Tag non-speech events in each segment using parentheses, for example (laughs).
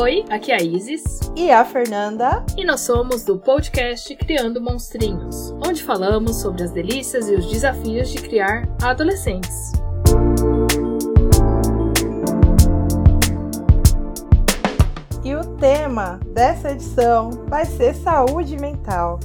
Oi, aqui é a Isis. E a Fernanda. E nós somos do podcast Criando Monstrinhos, onde falamos sobre as delícias e os desafios de criar adolescentes. E o tema dessa edição vai ser saúde mental.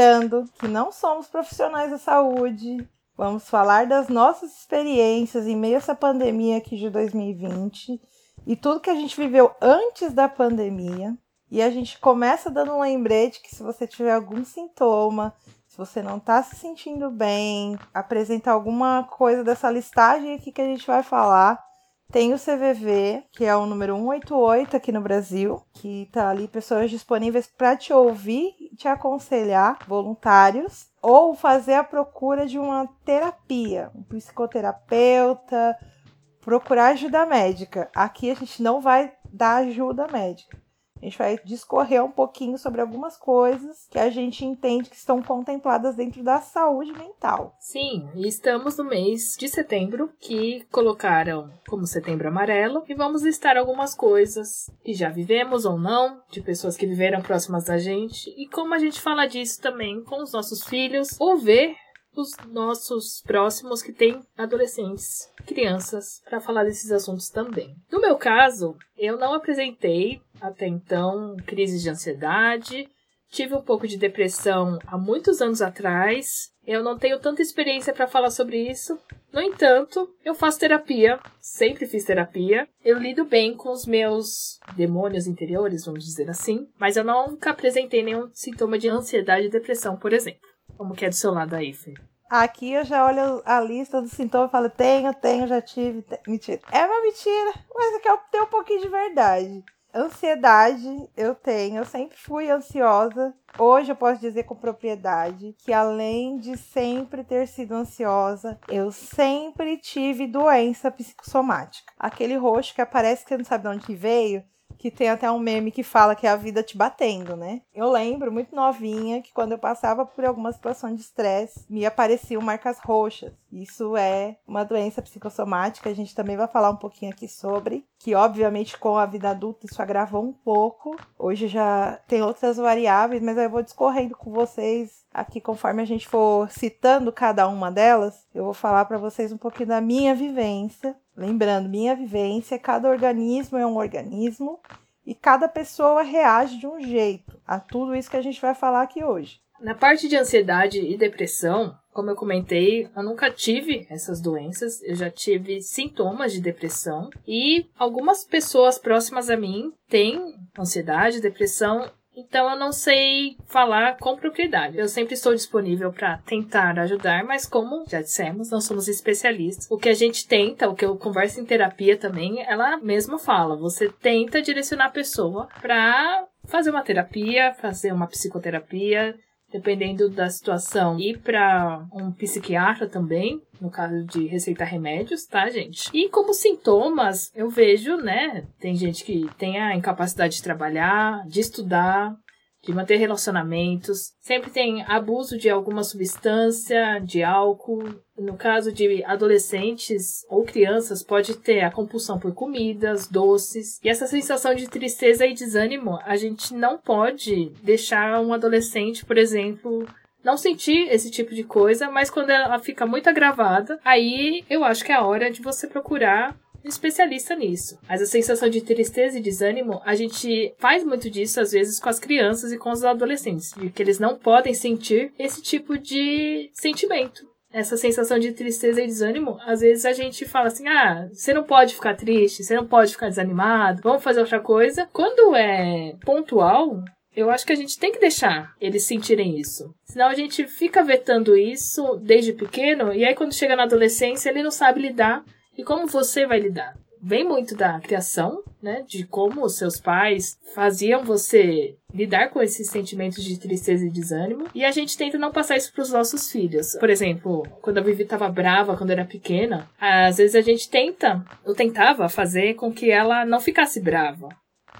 Lembrando que não somos profissionais da saúde, vamos falar das nossas experiências em meio a essa pandemia aqui de 2020 e tudo que a gente viveu antes da pandemia. E a gente começa dando um lembrete que se você tiver algum sintoma, se você não está se sentindo bem, apresentar alguma coisa dessa listagem aqui que a gente vai falar, tem o CVV, que é o número 188 aqui no Brasil, que tá ali pessoas disponíveis para te ouvir te aconselhar, voluntários, ou fazer a procura de uma terapia, um psicoterapeuta, procurar ajuda médica. Aqui a gente não vai dar ajuda médica. A gente vai discorrer um pouquinho sobre algumas coisas que a gente entende que estão contempladas dentro da saúde mental. Sim, estamos no mês de setembro, que colocaram como setembro amarelo, e vamos listar algumas coisas que já vivemos ou não, de pessoas que viveram próximas da gente, e como a gente fala disso também com os nossos filhos, ou ver os nossos próximos que têm adolescentes, crianças, para falar desses assuntos também. No meu caso, eu não apresentei até então crises de ansiedade, tive um pouco de depressão há muitos anos atrás. Eu não tenho tanta experiência para falar sobre isso. No entanto, eu faço terapia, sempre fiz terapia. Eu lido bem com os meus demônios interiores, vamos dizer assim, mas eu nunca apresentei nenhum sintoma de ansiedade e depressão, por exemplo. Como que é do seu lado aí, Fê? Aqui eu já olho a lista dos sintomas e falo, tenho, tenho, já tive. Mentira. É uma mentira, mas aqui eu tenho um pouquinho de verdade. Ansiedade eu tenho, eu sempre fui ansiosa. Hoje eu posso dizer com propriedade que além de sempre ter sido ansiosa, eu sempre tive doença psicossomática. Aquele roxo que aparece que você não sabe de onde veio, que tem até um meme que fala que é a vida te batendo, né? Eu lembro muito novinha que quando eu passava por alguma situação de estresse, me apareciam marcas roxas. Isso é uma doença psicossomática, a gente também vai falar um pouquinho aqui sobre, que obviamente com a vida adulta isso agravou um pouco. Hoje já tem outras variáveis, mas eu vou discorrendo com vocês aqui conforme a gente for citando cada uma delas, eu vou falar para vocês um pouquinho da minha vivência Lembrando, minha vivência, cada organismo é um organismo e cada pessoa reage de um jeito a tudo isso que a gente vai falar aqui hoje. Na parte de ansiedade e depressão, como eu comentei, eu nunca tive essas doenças, eu já tive sintomas de depressão e algumas pessoas próximas a mim têm ansiedade, depressão então eu não sei falar com propriedade. Eu sempre estou disponível para tentar ajudar, mas como já dissemos, não somos especialistas. O que a gente tenta, o que eu converso em terapia também, ela mesma fala, você tenta direcionar a pessoa para fazer uma terapia, fazer uma psicoterapia, dependendo da situação, ir para um psiquiatra também, no caso de receitar remédios, tá, gente? E como sintomas, eu vejo, né, tem gente que tem a incapacidade de trabalhar, de estudar, de manter relacionamentos. Sempre tem abuso de alguma substância, de álcool. No caso de adolescentes ou crianças, pode ter a compulsão por comidas, doces. E essa sensação de tristeza e desânimo, a gente não pode deixar um adolescente, por exemplo, não sentir esse tipo de coisa, mas quando ela fica muito agravada, aí eu acho que é a hora de você procurar especialista nisso. Mas a sensação de tristeza e desânimo, a gente faz muito disso às vezes com as crianças e com os adolescentes, de que eles não podem sentir esse tipo de sentimento. Essa sensação de tristeza e desânimo, às vezes a gente fala assim: ah, você não pode ficar triste, você não pode ficar desanimado, vamos fazer outra coisa. Quando é pontual, eu acho que a gente tem que deixar eles sentirem isso. Senão a gente fica vetando isso desde pequeno, e aí quando chega na adolescência ele não sabe lidar e como você vai lidar? Vem muito da criação, né, de como os seus pais faziam você lidar com esses sentimentos de tristeza e desânimo, e a gente tenta não passar isso para os nossos filhos. Por exemplo, quando a Vivi estava brava quando era pequena, às vezes a gente tenta, eu tentava fazer com que ela não ficasse brava.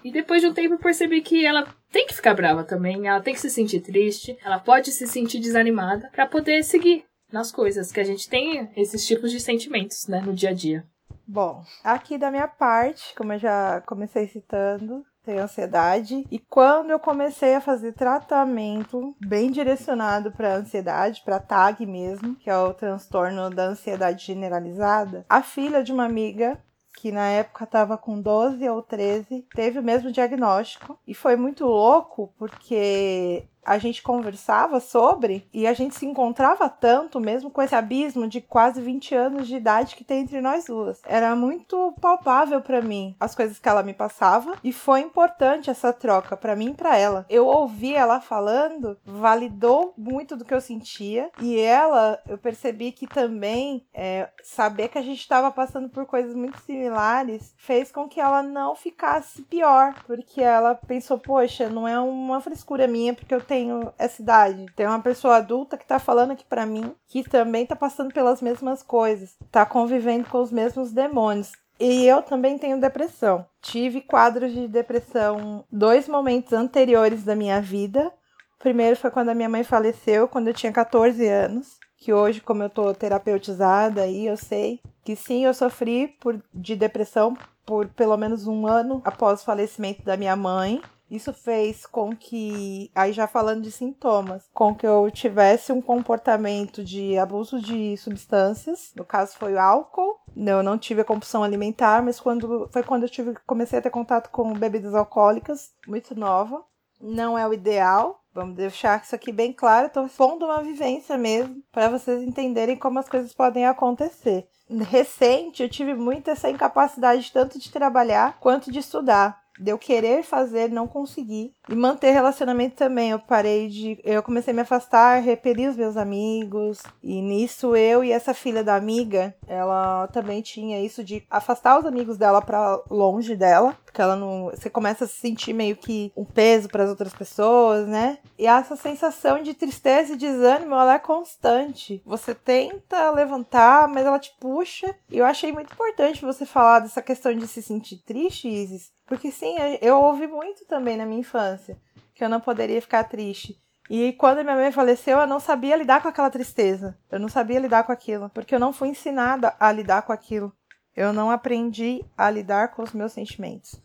E depois de um tempo eu percebi que ela tem que ficar brava também, ela tem que se sentir triste, ela pode se sentir desanimada para poder seguir nas coisas, que a gente tem esses tipos de sentimentos, né, no dia a dia. Bom, aqui da minha parte, como eu já comecei citando, tenho ansiedade. E quando eu comecei a fazer tratamento bem direcionado para ansiedade, para TAG mesmo, que é o transtorno da ansiedade generalizada, a filha de uma amiga que na época estava com 12 ou 13, teve o mesmo diagnóstico. E foi muito louco porque a gente conversava sobre e a gente se encontrava tanto, mesmo com esse abismo de quase 20 anos de idade que tem entre nós duas. Era muito palpável para mim as coisas que ela me passava e foi importante essa troca para mim e para ela. Eu ouvi ela falando, validou muito do que eu sentia e ela, eu percebi que também é, saber que a gente estava passando por coisas muito similares fez com que ela não ficasse pior, porque ela pensou, poxa, não é uma frescura minha porque eu tenho essa idade. Tem uma pessoa adulta que tá falando aqui para mim que também tá passando pelas mesmas coisas, tá convivendo com os mesmos demônios. E eu também tenho depressão. Tive quadros de depressão dois momentos anteriores da minha vida. O primeiro foi quando a minha mãe faleceu, quando eu tinha 14 anos. Que hoje, como eu tô terapeutizada aí, eu sei que sim, eu sofri por, de depressão por pelo menos um ano após o falecimento da minha mãe. Isso fez com que, aí já falando de sintomas, com que eu tivesse um comportamento de abuso de substâncias. No caso foi o álcool. Eu não tive a compulsão alimentar, mas quando foi quando eu tive, comecei a ter contato com bebidas alcoólicas, muito nova. Não é o ideal, Vamos deixar isso aqui bem claro. Estou expondo uma vivência mesmo, para vocês entenderem como as coisas podem acontecer. Recente, eu tive muita essa incapacidade tanto de trabalhar quanto de estudar de eu querer fazer, não conseguir. E manter relacionamento também. Eu parei de. Eu comecei a me afastar, repelir os meus amigos. E nisso eu e essa filha da amiga, ela também tinha isso de afastar os amigos dela para longe dela. Porque ela não. Você começa a se sentir meio que um peso para as outras pessoas, né? E essa sensação de tristeza e desânimo, ela é constante. Você tenta levantar, mas ela te puxa. E eu achei muito importante você falar dessa questão de se sentir triste, Isis porque sim, eu ouvi muito também na minha infância que eu não poderia ficar triste. E quando minha mãe faleceu, eu não sabia lidar com aquela tristeza. Eu não sabia lidar com aquilo, porque eu não fui ensinada a lidar com aquilo. Eu não aprendi a lidar com os meus sentimentos.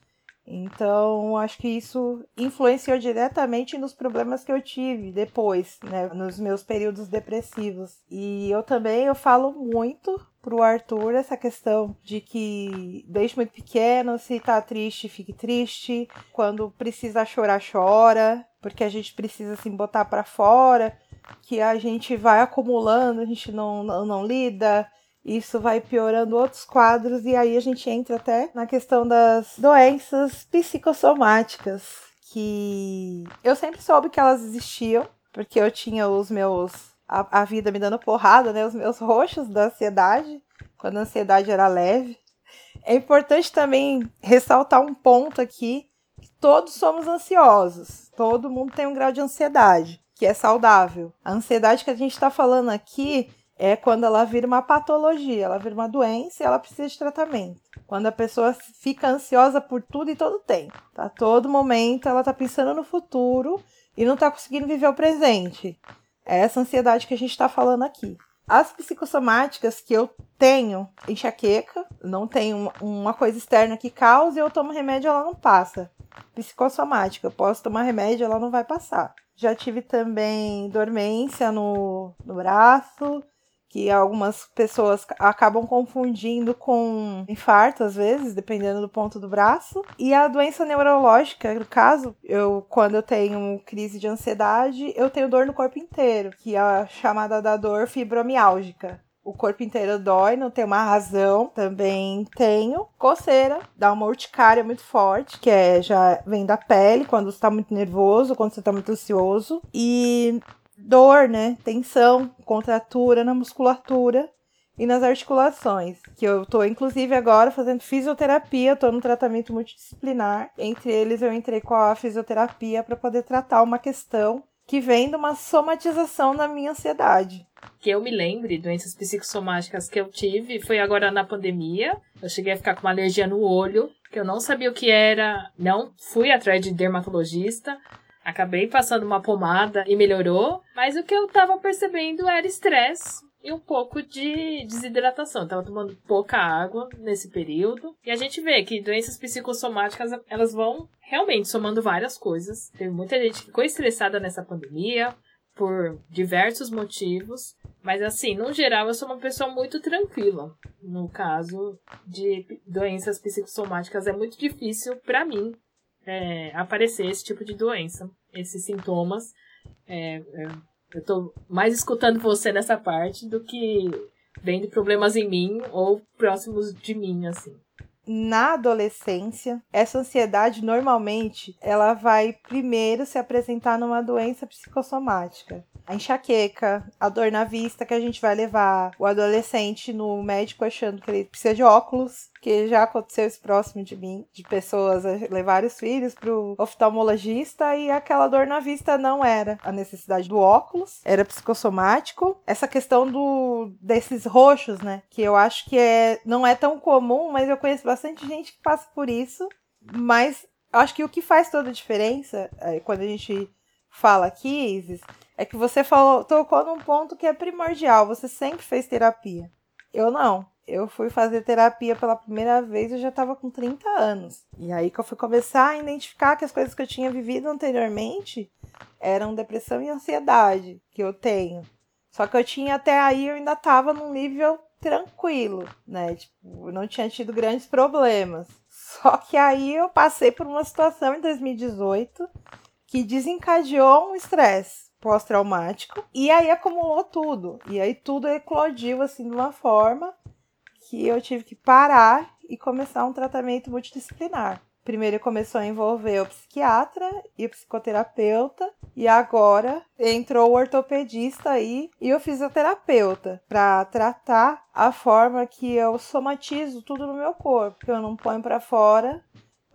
Então, acho que isso influenciou diretamente nos problemas que eu tive depois, né, nos meus períodos depressivos. E eu também eu falo muito pro Arthur essa questão de que desde muito pequeno, se tá triste, fique triste, quando precisa chorar, chora, porque a gente precisa assim botar para fora, que a gente vai acumulando, a gente não, não, não lida, isso vai piorando outros quadros e aí a gente entra até na questão das doenças psicossomáticas, que eu sempre soube que elas existiam, porque eu tinha os meus a, a vida me dando porrada, né? Os meus roxos da ansiedade, quando a ansiedade era leve. É importante também ressaltar um ponto aqui, todos somos ansiosos. Todo mundo tem um grau de ansiedade, que é saudável. A ansiedade que a gente está falando aqui é quando ela vira uma patologia, ela vira uma doença e ela precisa de tratamento. Quando a pessoa fica ansiosa por tudo e todo tempo. Tá? Todo momento ela tá pensando no futuro e não tá conseguindo viver o presente. É essa ansiedade que a gente está falando aqui. As psicossomáticas que eu tenho, enxaqueca, não tenho uma coisa externa que cause, eu tomo remédio ela não passa. Psicossomática, eu posso tomar remédio ela não vai passar. Já tive também dormência no, no braço, que algumas pessoas acabam confundindo com infarto, às vezes, dependendo do ponto do braço. E a doença neurológica, no caso, eu quando eu tenho crise de ansiedade, eu tenho dor no corpo inteiro, que é a chamada da dor fibromiálgica o corpo inteiro dói, não tem uma razão. Também tenho coceira, dá uma urticária muito forte, que é já vem da pele quando você tá muito nervoso, quando você tá muito ansioso. E dor, né? Tensão, contratura na musculatura. e nas articulações. Que eu tô, inclusive, agora fazendo fisioterapia, tô num tratamento multidisciplinar. Entre eles, eu entrei com a fisioterapia para poder tratar uma questão que vem de uma somatização da minha ansiedade. Que eu me lembre, doenças psicossomáticas que eu tive foi agora na pandemia. Eu cheguei a ficar com uma alergia no olho, que eu não sabia o que era, não fui atrás de dermatologista. Acabei passando uma pomada e melhorou, mas o que eu tava percebendo era estresse e um pouco de desidratação. Eu tava tomando pouca água nesse período. E a gente vê que doenças psicossomáticas, elas vão realmente somando várias coisas. Teve muita gente que ficou estressada nessa pandemia por diversos motivos. Mas assim, no geral, eu sou uma pessoa muito tranquila. No caso de doenças psicossomáticas, é muito difícil para mim é, aparecer esse tipo de doença, esses sintomas. É, é, eu tô mais escutando você nessa parte do que vendo problemas em mim ou próximos de mim, assim. Na adolescência, essa ansiedade normalmente ela vai primeiro se apresentar numa doença psicossomática a enxaqueca, a dor na vista que a gente vai levar, o adolescente no médico achando que ele precisa de óculos, que já aconteceu isso próximo de mim, de pessoas levar os filhos pro oftalmologista e aquela dor na vista não era a necessidade do óculos, era psicossomático. Essa questão do desses roxos, né, que eu acho que é não é tão comum, mas eu conheço bastante gente que passa por isso, mas acho que o que faz toda a diferença é, quando a gente fala aqui, Isis, é que você falou, tocou num ponto que é primordial. Você sempre fez terapia. Eu não. Eu fui fazer terapia pela primeira vez, eu já estava com 30 anos. E aí que eu fui começar a identificar que as coisas que eu tinha vivido anteriormente eram depressão e ansiedade que eu tenho. Só que eu tinha até aí, eu ainda estava num nível tranquilo, né? Tipo, eu não tinha tido grandes problemas. Só que aí eu passei por uma situação em 2018 que desencadeou um estresse pós-traumático e aí acumulou tudo. E aí tudo eclodiu assim de uma forma que eu tive que parar e começar um tratamento multidisciplinar. Primeiro começou a envolver o psiquiatra e o psicoterapeuta, e agora entrou o ortopedista aí e o fisioterapeuta para tratar a forma que eu somatizo tudo no meu corpo, que eu não ponho para fora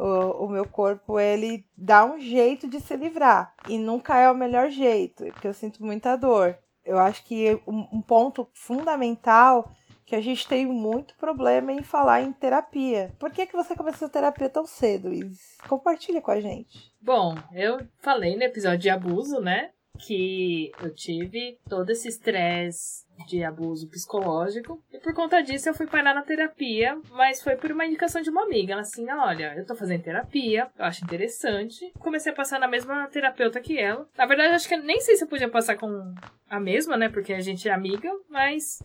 o, o, meu corpo ele dá um jeito de se livrar e nunca é o melhor jeito, porque eu sinto muita dor. Eu acho que um, um ponto fundamental que a gente tem muito problema em falar em terapia. Por que, que você começou a terapia tão cedo, Isis? Compartilha com a gente. Bom, eu falei no episódio de abuso, né? que eu tive todo esse estresse de abuso psicológico. E por conta disso eu fui parar na terapia, mas foi por uma indicação de uma amiga. Ela assim, olha, eu tô fazendo terapia, eu acho interessante. Comecei a passar na mesma terapeuta que ela. Na verdade, acho que nem sei se eu podia passar com a mesma, né? Porque a gente é amiga, mas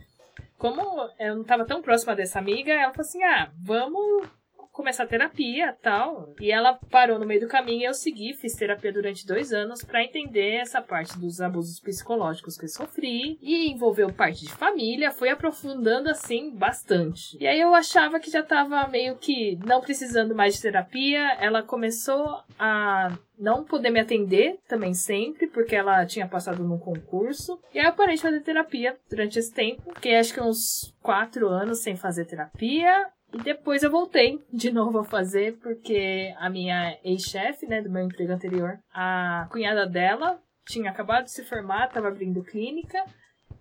como eu não tava tão próxima dessa amiga, ela falou assim: ah, vamos começar terapia tal. E ela parou no meio do caminho e eu segui, fiz terapia durante dois anos para entender essa parte dos abusos psicológicos que eu sofri e envolveu parte de família, foi aprofundando assim bastante. E aí eu achava que já tava meio que não precisando mais de terapia, ela começou a não poder me atender também sempre, porque ela tinha passado num concurso. E aí eu parei de fazer terapia durante esse tempo. Fiquei acho que uns quatro anos sem fazer terapia. E depois eu voltei de novo a fazer, porque a minha ex-chefe, né, do meu emprego anterior, a cunhada dela tinha acabado de se formar, estava abrindo clínica.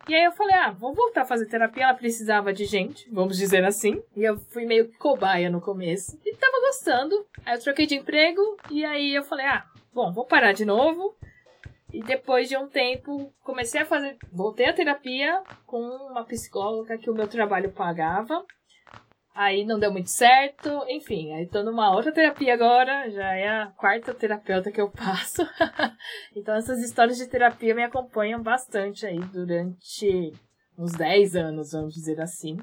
E aí eu falei, ah, vou voltar a fazer terapia. Ela precisava de gente, vamos dizer assim. E eu fui meio cobaia no começo. E tava gostando. Aí eu troquei de emprego. E aí eu falei, ah, bom, vou parar de novo. E depois de um tempo, comecei a fazer. Voltei à terapia com uma psicóloga que o meu trabalho pagava. Aí não deu muito certo, enfim, aí tô numa outra terapia agora, já é a quarta terapeuta que eu passo. (laughs) então essas histórias de terapia me acompanham bastante aí durante uns 10 anos, vamos dizer assim.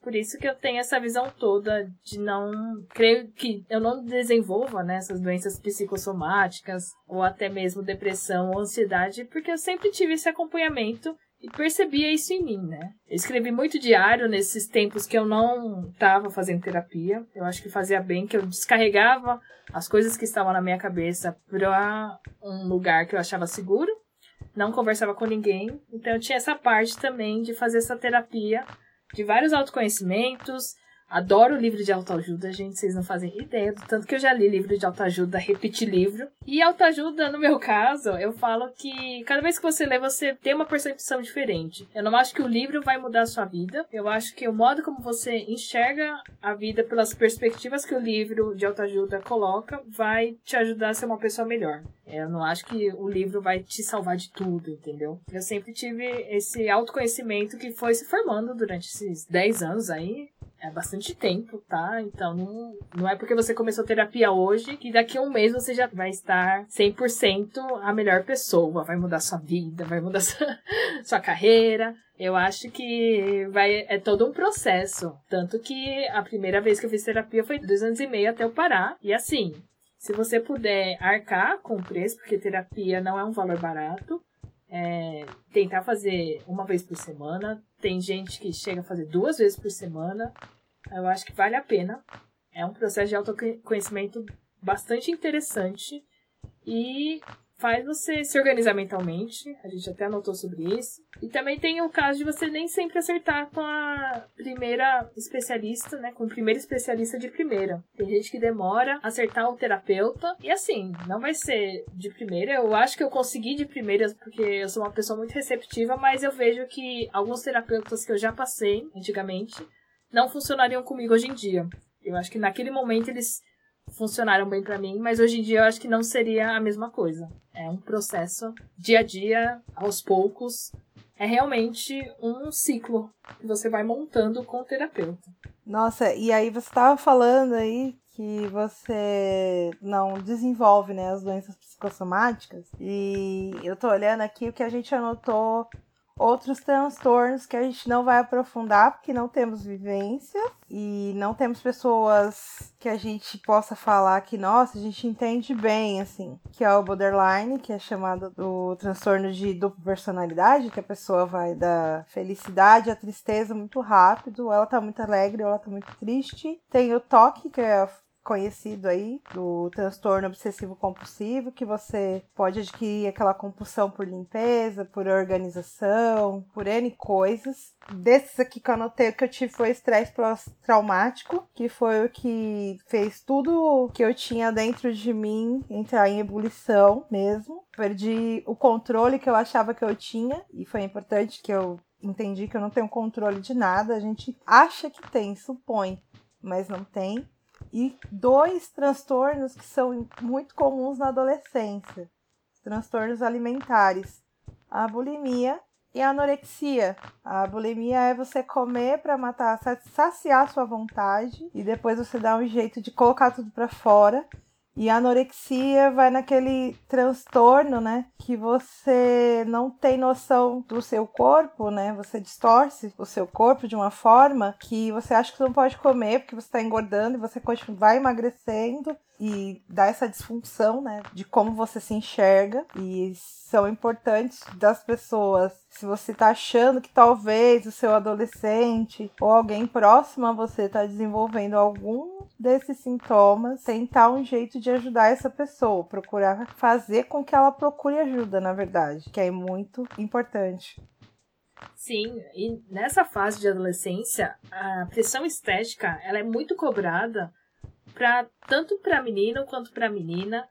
Por isso que eu tenho essa visão toda de não. Creio que eu não desenvolva né, essas doenças psicossomáticas, ou até mesmo depressão ou ansiedade, porque eu sempre tive esse acompanhamento e percebia isso em mim, né? Eu escrevi muito diário nesses tempos que eu não estava fazendo terapia. Eu acho que fazia bem que eu descarregava as coisas que estavam na minha cabeça para um lugar que eu achava seguro. Não conversava com ninguém. Então eu tinha essa parte também de fazer essa terapia de vários autoconhecimentos, Adoro livro de autoajuda, gente. Vocês não fazem ideia do tanto que eu já li livro de autoajuda, repeti livro. E autoajuda, no meu caso, eu falo que cada vez que você lê, você tem uma percepção diferente. Eu não acho que o livro vai mudar a sua vida. Eu acho que o modo como você enxerga a vida pelas perspectivas que o livro de autoajuda coloca vai te ajudar a ser uma pessoa melhor. Eu não acho que o livro vai te salvar de tudo, entendeu? Eu sempre tive esse autoconhecimento que foi se formando durante esses 10 anos aí é bastante tempo, tá? Então não, não é porque você começou terapia hoje que daqui a um mês você já vai estar 100% a melhor pessoa, vai mudar sua vida, vai mudar (laughs) sua, sua carreira. Eu acho que vai é todo um processo, tanto que a primeira vez que eu fiz terapia foi dois anos e meio até eu parar. E assim, se você puder arcar com o preço, porque terapia não é um valor barato, é, tentar fazer uma vez por semana. Tem gente que chega a fazer duas vezes por semana. Eu acho que vale a pena. É um processo de autoconhecimento bastante interessante e faz você se organizar mentalmente. A gente até anotou sobre isso. E também tem o caso de você nem sempre acertar com a primeira especialista, né? Com o primeiro especialista de primeira. Tem gente que demora a acertar o terapeuta. E assim, não vai ser de primeira. Eu acho que eu consegui de primeira porque eu sou uma pessoa muito receptiva, mas eu vejo que alguns terapeutas que eu já passei antigamente não funcionariam comigo hoje em dia. Eu acho que naquele momento eles funcionaram bem para mim, mas hoje em dia eu acho que não seria a mesma coisa. É um processo dia a dia, aos poucos. É realmente um ciclo que você vai montando com o terapeuta. Nossa, e aí você estava falando aí que você não desenvolve né, as doenças psicossomáticas. E eu tô olhando aqui o que a gente anotou outros transtornos que a gente não vai aprofundar porque não temos vivência e não temos pessoas que a gente possa falar que, nossa, a gente entende bem, assim, que é o borderline, que é chamado do transtorno de dupla personalidade, que a pessoa vai da felicidade à tristeza muito rápido, ela tá muito alegre, ela tá muito triste. Tem o toque, que é conhecido aí do transtorno obsessivo compulsivo, que você pode adquirir aquela compulsão por limpeza, por organização, por N coisas. Desses aqui que eu anotei, o que eu tive foi estresse pós-traumático, que foi o que fez tudo que eu tinha dentro de mim entrar em ebulição mesmo. Perdi o controle que eu achava que eu tinha, e foi importante que eu entendi que eu não tenho controle de nada. A gente acha que tem, supõe, mas não tem e dois transtornos que são muito comuns na adolescência: transtornos alimentares, a bulimia e a anorexia. A bulimia é você comer para matar, saciar sua vontade e depois você dá um jeito de colocar tudo para fora. E a anorexia vai naquele transtorno, né? Que você não tem noção do seu corpo, né? Você distorce o seu corpo de uma forma que você acha que não pode comer porque você está engordando e você vai emagrecendo e dá essa disfunção, né, de como você se enxerga e são importantes das pessoas. Se você tá achando que talvez o seu adolescente ou alguém próximo a você tá desenvolvendo algum desses sintomas, tentar um jeito de ajudar essa pessoa, procurar fazer com que ela procure ajuda, na verdade, que é muito importante. Sim, e nessa fase de adolescência, a pressão estética, ela é muito cobrada para tanto para menino quanto para menina.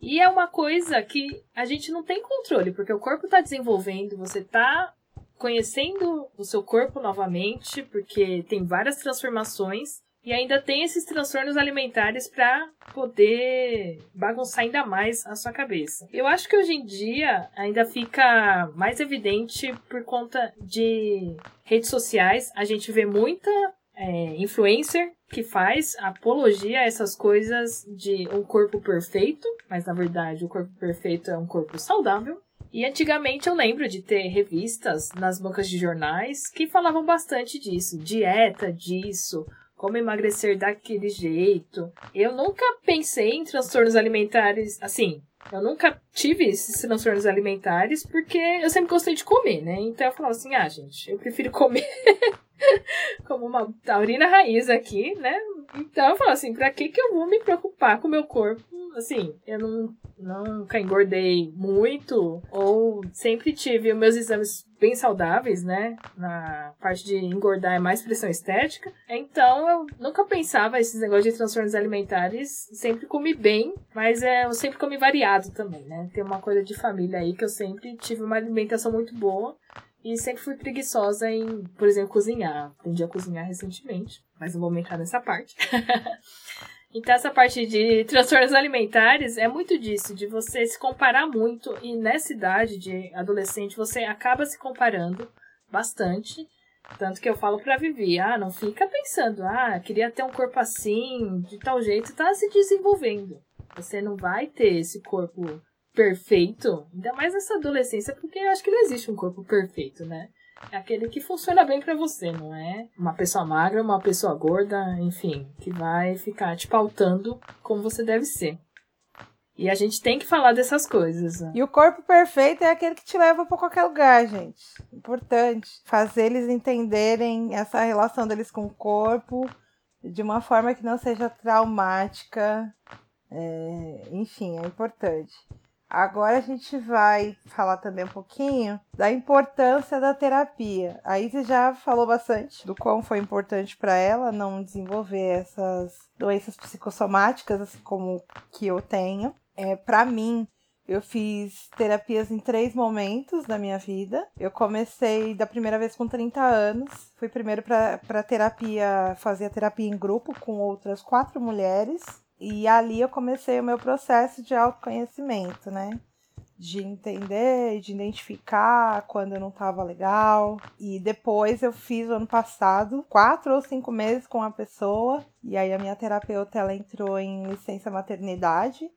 E é uma coisa que a gente não tem controle, porque o corpo está desenvolvendo, você está conhecendo o seu corpo novamente, porque tem várias transformações e ainda tem esses transtornos alimentares para poder bagunçar ainda mais a sua cabeça. Eu acho que hoje em dia ainda fica mais evidente por conta de redes sociais. A gente vê muita é, influencer que faz apologia a essas coisas de um corpo perfeito, mas na verdade o corpo perfeito é um corpo saudável. E antigamente eu lembro de ter revistas nas bancas de jornais que falavam bastante disso, dieta disso, como emagrecer daquele jeito. Eu nunca pensei em transtornos alimentares, assim, eu nunca tive esses transtornos alimentares porque eu sempre gostei de comer, né? Então eu falava assim, ah, gente, eu prefiro comer (laughs) como uma taurina raiz aqui, né? Então eu falo assim, pra que que eu vou me preocupar com o meu corpo? Assim, eu não, nunca engordei muito, ou sempre tive os meus exames bem saudáveis, né? Na parte de engordar é mais pressão estética. Então eu nunca pensava esses negócios de transtornos alimentares. Sempre comi bem, mas é, eu sempre comi variado também, né? Tem uma coisa de família aí que eu sempre tive uma alimentação muito boa. E sempre fui preguiçosa em, por exemplo, cozinhar. Aprendi a cozinhar recentemente, mas não vou entrar nessa parte. (laughs) Então, essa parte de transtornos alimentares é muito disso, de você se comparar muito. E nessa idade de adolescente, você acaba se comparando bastante. Tanto que eu falo pra Vivi, ah, não fica pensando, ah, queria ter um corpo assim, de tal jeito, tá se desenvolvendo. Você não vai ter esse corpo perfeito, ainda mais nessa adolescência, porque eu acho que não existe um corpo perfeito, né? É aquele que funciona bem para você, não é uma pessoa magra, uma pessoa gorda, enfim, que vai ficar te pautando como você deve ser. E a gente tem que falar dessas coisas. Né? E o corpo perfeito é aquele que te leva para qualquer lugar, gente. Importante. Fazer eles entenderem essa relação deles com o corpo de uma forma que não seja traumática. É, enfim, é importante. Agora a gente vai falar também um pouquinho da importância da terapia. A Izzy já falou bastante do quão foi importante para ela não desenvolver essas doenças psicossomáticas, assim como que eu tenho. É, para mim, eu fiz terapias em três momentos da minha vida. Eu comecei da primeira vez com 30 anos. Fui primeiro para terapia, fazer a terapia em grupo com outras quatro mulheres. E ali eu comecei o meu processo de autoconhecimento, né? De entender, de identificar quando eu não estava legal. E depois eu fiz ano passado, quatro ou cinco meses com a pessoa. E aí a minha terapeuta ela entrou em licença maternidade.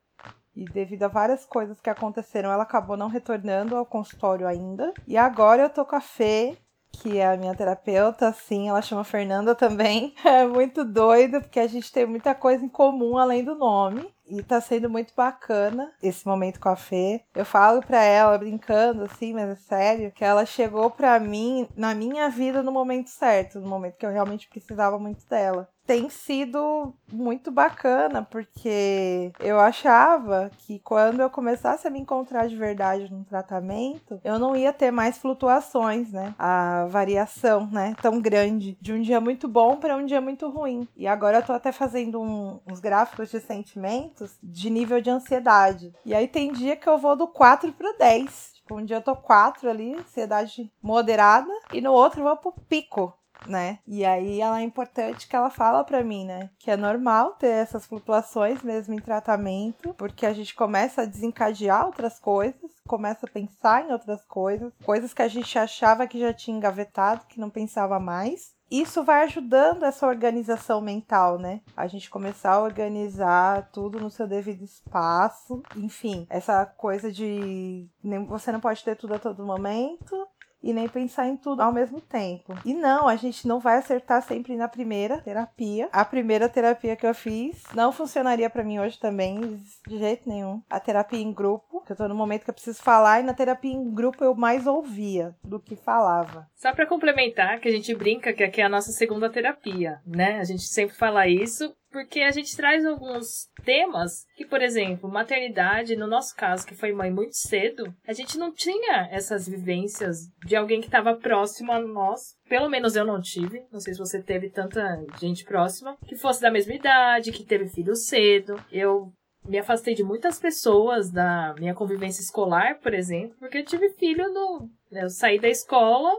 E devido a várias coisas que aconteceram, ela acabou não retornando ao consultório ainda. E agora eu tô com a Fê, que é a minha terapeuta, assim, ela chama Fernanda também. (laughs) É muito doido, porque a gente tem muita coisa em comum além do nome. E tá sendo muito bacana esse momento com a Fê. Eu falo pra ela, brincando assim, mas é sério, que ela chegou pra mim na minha vida no momento certo, no momento que eu realmente precisava muito dela tem sido muito bacana, porque eu achava que quando eu começasse a me encontrar de verdade no tratamento, eu não ia ter mais flutuações, né? A variação, né? Tão grande. De um dia muito bom para um dia muito ruim. E agora eu tô até fazendo um, uns gráficos de sentimentos de nível de ansiedade. E aí tem dia que eu vou do 4 pro 10. Tipo, um dia eu tô 4 ali, ansiedade moderada, e no outro eu vou pro pico né? E aí ela é importante que ela fala para mim, né? Que é normal ter essas flutuações mesmo em tratamento, porque a gente começa a desencadear outras coisas, começa a pensar em outras coisas, coisas que a gente achava que já tinha engavetado, que não pensava mais. Isso vai ajudando essa organização mental, né? A gente começar a organizar tudo no seu devido espaço. Enfim, essa coisa de você não pode ter tudo a todo momento e nem pensar em tudo ao mesmo tempo. E não, a gente não vai acertar sempre na primeira terapia. A primeira terapia que eu fiz não funcionaria para mim hoje também, de jeito nenhum. A terapia em grupo, que eu tô no momento que eu preciso falar, e na terapia em grupo eu mais ouvia do que falava. Só para complementar, que a gente brinca que aqui é a nossa segunda terapia, né? A gente sempre fala isso porque a gente traz alguns temas que, por exemplo, maternidade, no nosso caso, que foi mãe muito cedo, a gente não tinha essas vivências de alguém que estava próximo a nós. Pelo menos eu não tive. Não sei se você teve tanta gente próxima que fosse da mesma idade, que teve filho cedo. Eu me afastei de muitas pessoas da minha convivência escolar, por exemplo, porque eu tive filho no. Eu saí da escola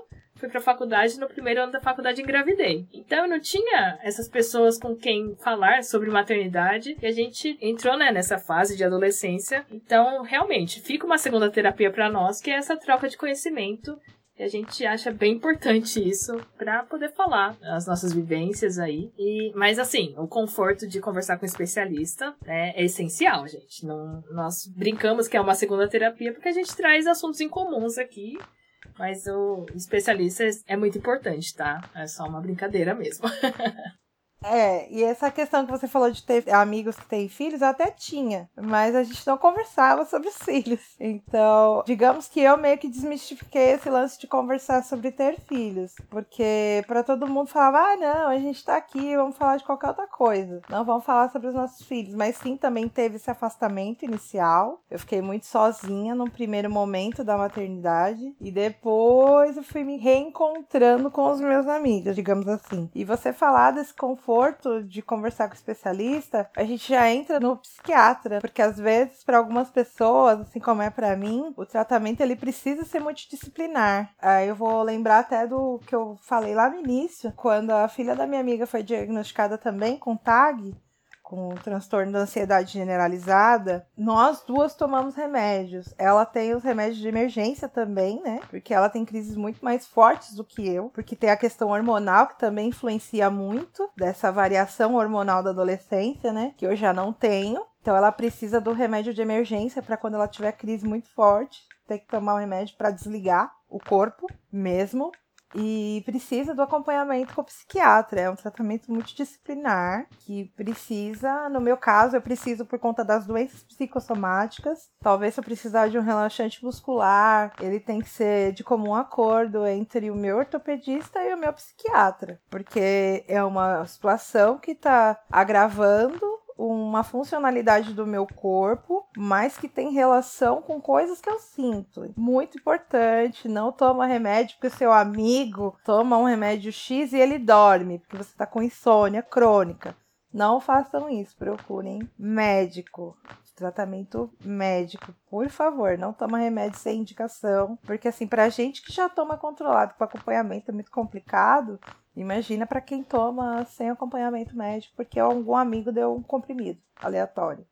fui pra faculdade, no primeiro ano da faculdade engravidei. Então eu não tinha essas pessoas com quem falar sobre maternidade e a gente entrou né, nessa fase de adolescência. Então, realmente, fica uma segunda terapia para nós, que é essa troca de conhecimento e a gente acha bem importante isso para poder falar as nossas vivências aí. E, mas assim, o conforto de conversar com um especialista né, é essencial, gente. Não, nós brincamos que é uma segunda terapia porque a gente traz assuntos incomuns aqui mas o especialista é muito importante, tá? É só uma brincadeira mesmo. (laughs) É, e essa questão que você falou de ter amigos que têm filhos, eu até tinha, mas a gente não conversava sobre os (laughs) filhos. Então, digamos que eu meio que desmistifiquei esse lance de conversar sobre ter filhos, porque para todo mundo falava: "Ah, não, a gente tá aqui, vamos falar de qualquer outra coisa. Não vamos falar sobre os nossos filhos". Mas sim, também teve esse afastamento inicial. Eu fiquei muito sozinha no primeiro momento da maternidade e depois eu fui me reencontrando com os meus amigos, digamos assim. E você falar desse conforto de conversar com o especialista, a gente já entra no psiquiatra, porque às vezes para algumas pessoas, assim como é para mim, o tratamento ele precisa ser multidisciplinar. Aí eu vou lembrar até do que eu falei lá no início, quando a filha da minha amiga foi diagnosticada também com TAG, com transtorno da ansiedade generalizada, nós duas tomamos remédios. Ela tem os remédios de emergência também, né? Porque ela tem crises muito mais fortes do que eu, porque tem a questão hormonal que também influencia muito dessa variação hormonal da adolescência, né? Que eu já não tenho. Então ela precisa do remédio de emergência para quando ela tiver crise muito forte, ter que tomar o um remédio para desligar o corpo mesmo e precisa do acompanhamento com o psiquiatra. É um tratamento multidisciplinar que precisa, no meu caso, eu preciso por conta das doenças psicossomáticas. Talvez se eu precisar de um relaxante muscular, ele tem que ser de comum acordo entre o meu ortopedista e o meu psiquiatra, porque é uma situação que está agravando uma funcionalidade do meu corpo, mas que tem relação com coisas que eu sinto. Muito importante, não toma remédio porque seu amigo toma um remédio X e ele dorme, porque você está com insônia crônica. Não façam isso, procurem médico tratamento médico, por favor, não toma remédio sem indicação, porque assim, pra gente que já toma controlado com acompanhamento é muito complicado, imagina para quem toma sem acompanhamento médico, porque algum amigo deu um comprimido aleatório.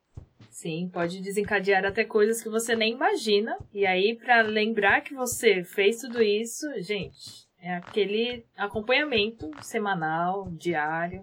Sim, pode desencadear até coisas que você nem imagina. E aí, para lembrar que você fez tudo isso, gente, é aquele acompanhamento semanal, diário,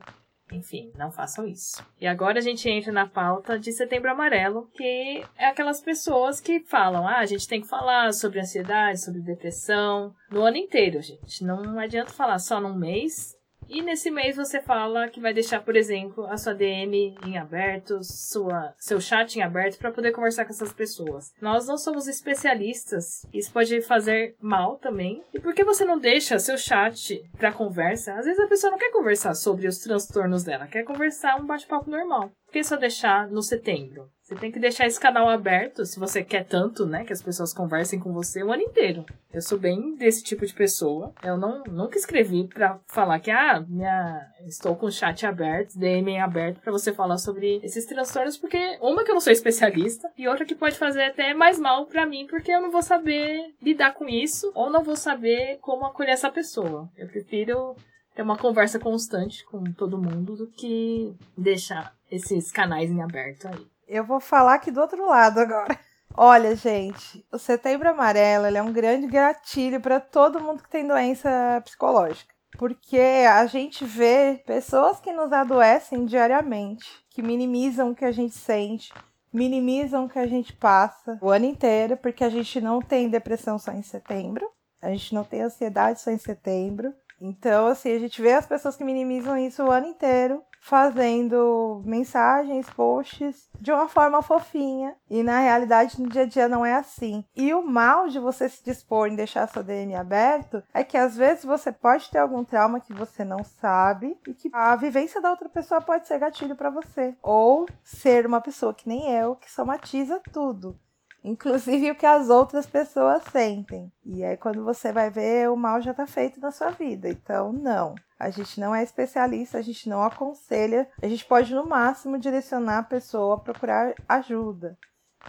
enfim, não façam isso. E agora a gente entra na pauta de Setembro Amarelo, que é aquelas pessoas que falam: ah, a gente tem que falar sobre ansiedade, sobre depressão, no ano inteiro, gente. Não adianta falar só num mês, e nesse mês você fala que vai deixar, por exemplo, a sua DM em aberto, sua, seu chat em aberto para poder conversar com essas pessoas. Nós não somos especialistas. Isso pode fazer mal também. E por que você não deixa seu chat para conversa? Às vezes a pessoa não quer conversar sobre os transtornos dela, quer conversar um bate-papo normal. Por que só deixar no setembro? Você tem que deixar esse canal aberto, se você quer tanto, né, que as pessoas conversem com você o ano inteiro. Eu sou bem desse tipo de pessoa. Eu não nunca escrevi para falar que ah, minha estou com o chat aberto, DM aberto para você falar sobre esses transtornos, porque uma que eu não sou especialista e outra que pode fazer até mais mal para mim, porque eu não vou saber lidar com isso ou não vou saber como acolher essa pessoa. Eu prefiro ter uma conversa constante com todo mundo do que deixar esses canais em aberto aí. Eu vou falar aqui do outro lado agora. (laughs) Olha, gente, o Setembro Amarelo é um grande gatilho para todo mundo que tem doença psicológica. Porque a gente vê pessoas que nos adoecem diariamente, que minimizam o que a gente sente, minimizam o que a gente passa o ano inteiro, porque a gente não tem depressão só em setembro, a gente não tem ansiedade só em setembro. Então, assim, a gente vê as pessoas que minimizam isso o ano inteiro fazendo mensagens, posts de uma forma fofinha. E na realidade, no dia a dia não é assim. E o mal de você se dispor em deixar sua DM aberto é que às vezes você pode ter algum trauma que você não sabe e que a vivência da outra pessoa pode ser gatilho para você. Ou ser uma pessoa que nem eu, que somatiza tudo inclusive o que as outras pessoas sentem. E aí, quando você vai ver, o mal já está feito na sua vida. Então, não. A gente não é especialista, a gente não aconselha. A gente pode, no máximo, direcionar a pessoa a procurar ajuda.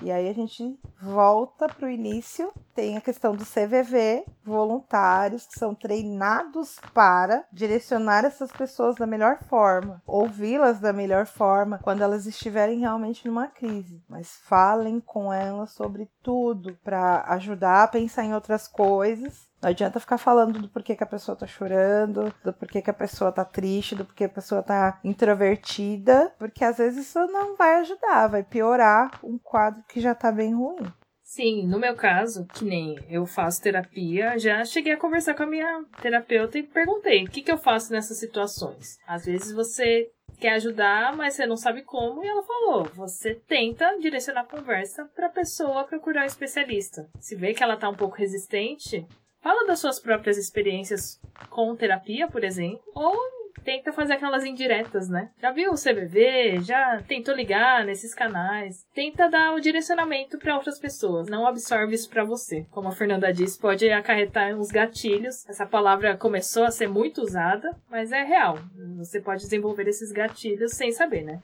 E aí a gente volta para o início. Tem a questão do CVV, voluntários que são treinados para direcionar essas pessoas da melhor forma, ouvi-las da melhor forma quando elas estiverem realmente numa crise. Mas falem com elas sobre tudo para ajudar a pensar em outras coisas não adianta ficar falando do porquê que a pessoa tá chorando, do porquê que a pessoa tá triste, do porquê a pessoa tá introvertida, porque às vezes isso não vai ajudar, vai piorar um quadro que já tá bem ruim. Sim, no meu caso, que nem eu faço terapia, já cheguei a conversar com a minha terapeuta e perguntei o que, que eu faço nessas situações. Às vezes você quer ajudar, mas você não sabe como, e ela falou: você tenta direcionar a conversa para a pessoa procurar um especialista. Se vê que ela tá um pouco resistente, fala das suas próprias experiências com terapia, por exemplo, ou tenta fazer aquelas indiretas, né? Já viu o CBV? Já tentou ligar nesses canais? Tenta dar o direcionamento para outras pessoas, não absorve isso para você. Como a Fernanda disse, pode acarretar uns gatilhos. Essa palavra começou a ser muito usada, mas é real. Você pode desenvolver esses gatilhos sem saber, né?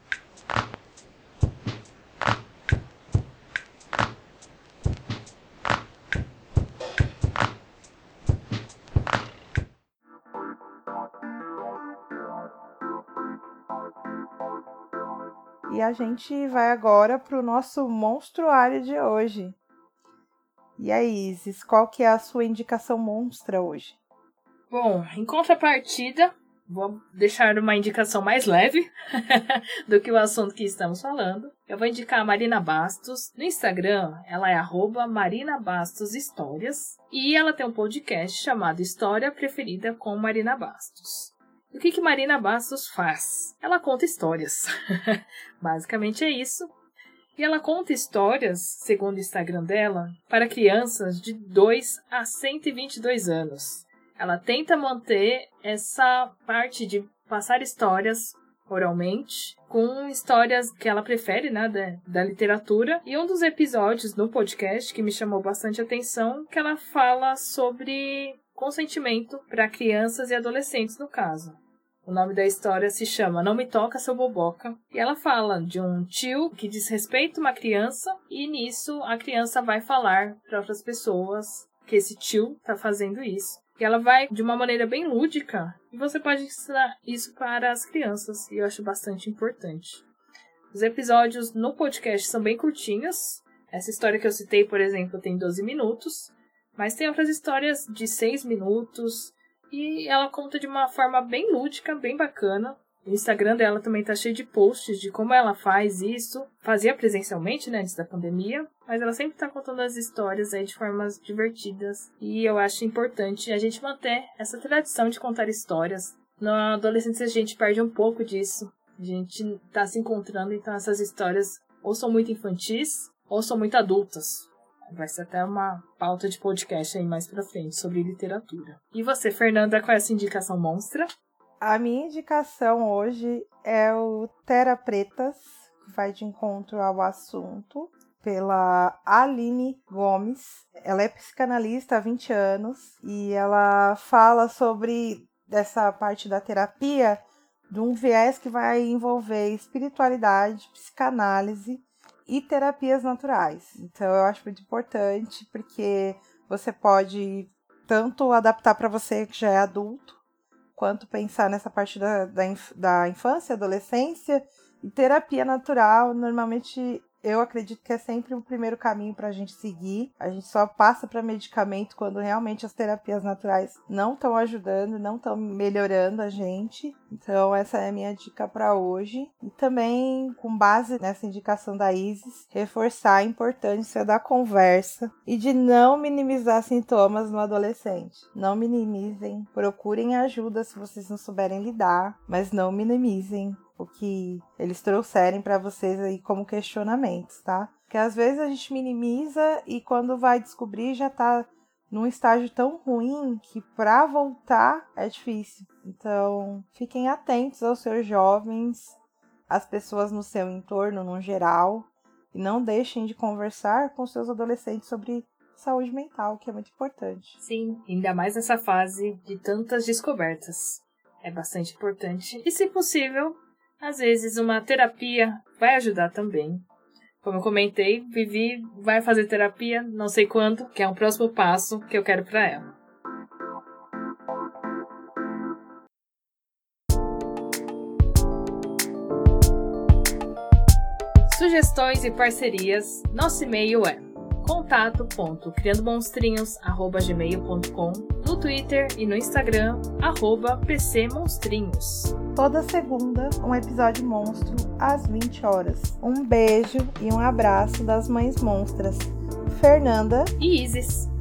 A gente vai agora para o nosso monstruário de hoje. E aí, Isis, qual que é a sua indicação monstra hoje? Bom, em contrapartida, vou deixar uma indicação mais leve (laughs) do que o assunto que estamos falando. Eu vou indicar a Marina Bastos. No Instagram, ela é arroba Marina Bastos Histórias. E ela tem um podcast chamado História Preferida com Marina Bastos. O que, que Marina Bastos faz? Ela conta histórias. (laughs) Basicamente é isso. E ela conta histórias, segundo o Instagram dela, para crianças de 2 a 122 anos. Ela tenta manter essa parte de passar histórias oralmente, com histórias que ela prefere, né, da, da, literatura. E um dos episódios no podcast que me chamou bastante atenção, que ela fala sobre consentimento para crianças e adolescentes, no caso. O nome da história se chama Não Me Toca Seu Boboca. E ela fala de um tio que desrespeita uma criança e nisso a criança vai falar para outras pessoas que esse tio está fazendo isso. E ela vai de uma maneira bem lúdica e você pode ensinar isso para as crianças e eu acho bastante importante. Os episódios no podcast são bem curtinhos. Essa história que eu citei, por exemplo, tem 12 minutos, mas tem outras histórias de 6 minutos, e ela conta de uma forma bem lúdica, bem bacana. O Instagram dela também tá cheio de posts de como ela faz isso. Fazia presencialmente, né, antes da pandemia, mas ela sempre tá contando as histórias aí de formas divertidas. E eu acho importante a gente manter essa tradição de contar histórias. Na adolescência a gente perde um pouco disso. A gente tá se encontrando, então essas histórias ou são muito infantis ou são muito adultas. Vai ser até uma pauta de podcast aí mais pra frente sobre literatura. E você, Fernanda, qual é essa indicação monstra? A minha indicação hoje é o Terra Pretas, que vai de encontro ao assunto, pela Aline Gomes. Ela é psicanalista há 20 anos e ela fala sobre essa parte da terapia de um viés que vai envolver espiritualidade, psicanálise e terapias naturais. Então eu acho muito importante porque você pode tanto adaptar para você que já é adulto, quanto pensar nessa parte da, da, da infância, adolescência e terapia natural. Normalmente eu acredito que é sempre o primeiro caminho para a gente seguir. A gente só passa para medicamento quando realmente as terapias naturais não estão ajudando, não estão melhorando a gente. Então, essa é a minha dica para hoje. E também, com base nessa indicação da Isis, reforçar a importância da conversa e de não minimizar sintomas no adolescente. Não minimizem, procurem ajuda se vocês não souberem lidar, mas não minimizem o que eles trouxerem para vocês aí como questionamentos, tá? Que às vezes a gente minimiza e quando vai descobrir já tá num estágio tão ruim que para voltar é difícil. Então, fiquem atentos aos seus jovens, às pessoas no seu entorno no geral, e não deixem de conversar com seus adolescentes sobre saúde mental, que é muito importante. Sim, ainda mais nessa fase de tantas descobertas. É bastante importante. E, se possível, às vezes, uma terapia vai ajudar também. Como eu comentei, Vivi vai fazer terapia, não sei quando, que é um próximo passo que eu quero para ela. Sugestões e parcerias, nosso e-mail é contato.criandomonstrinhos.gmail.com no Twitter e no Instagram, arroba PCMonstrinhos. Toda segunda, um episódio monstro às 20 horas. Um beijo e um abraço das mães monstras. Fernanda e Isis.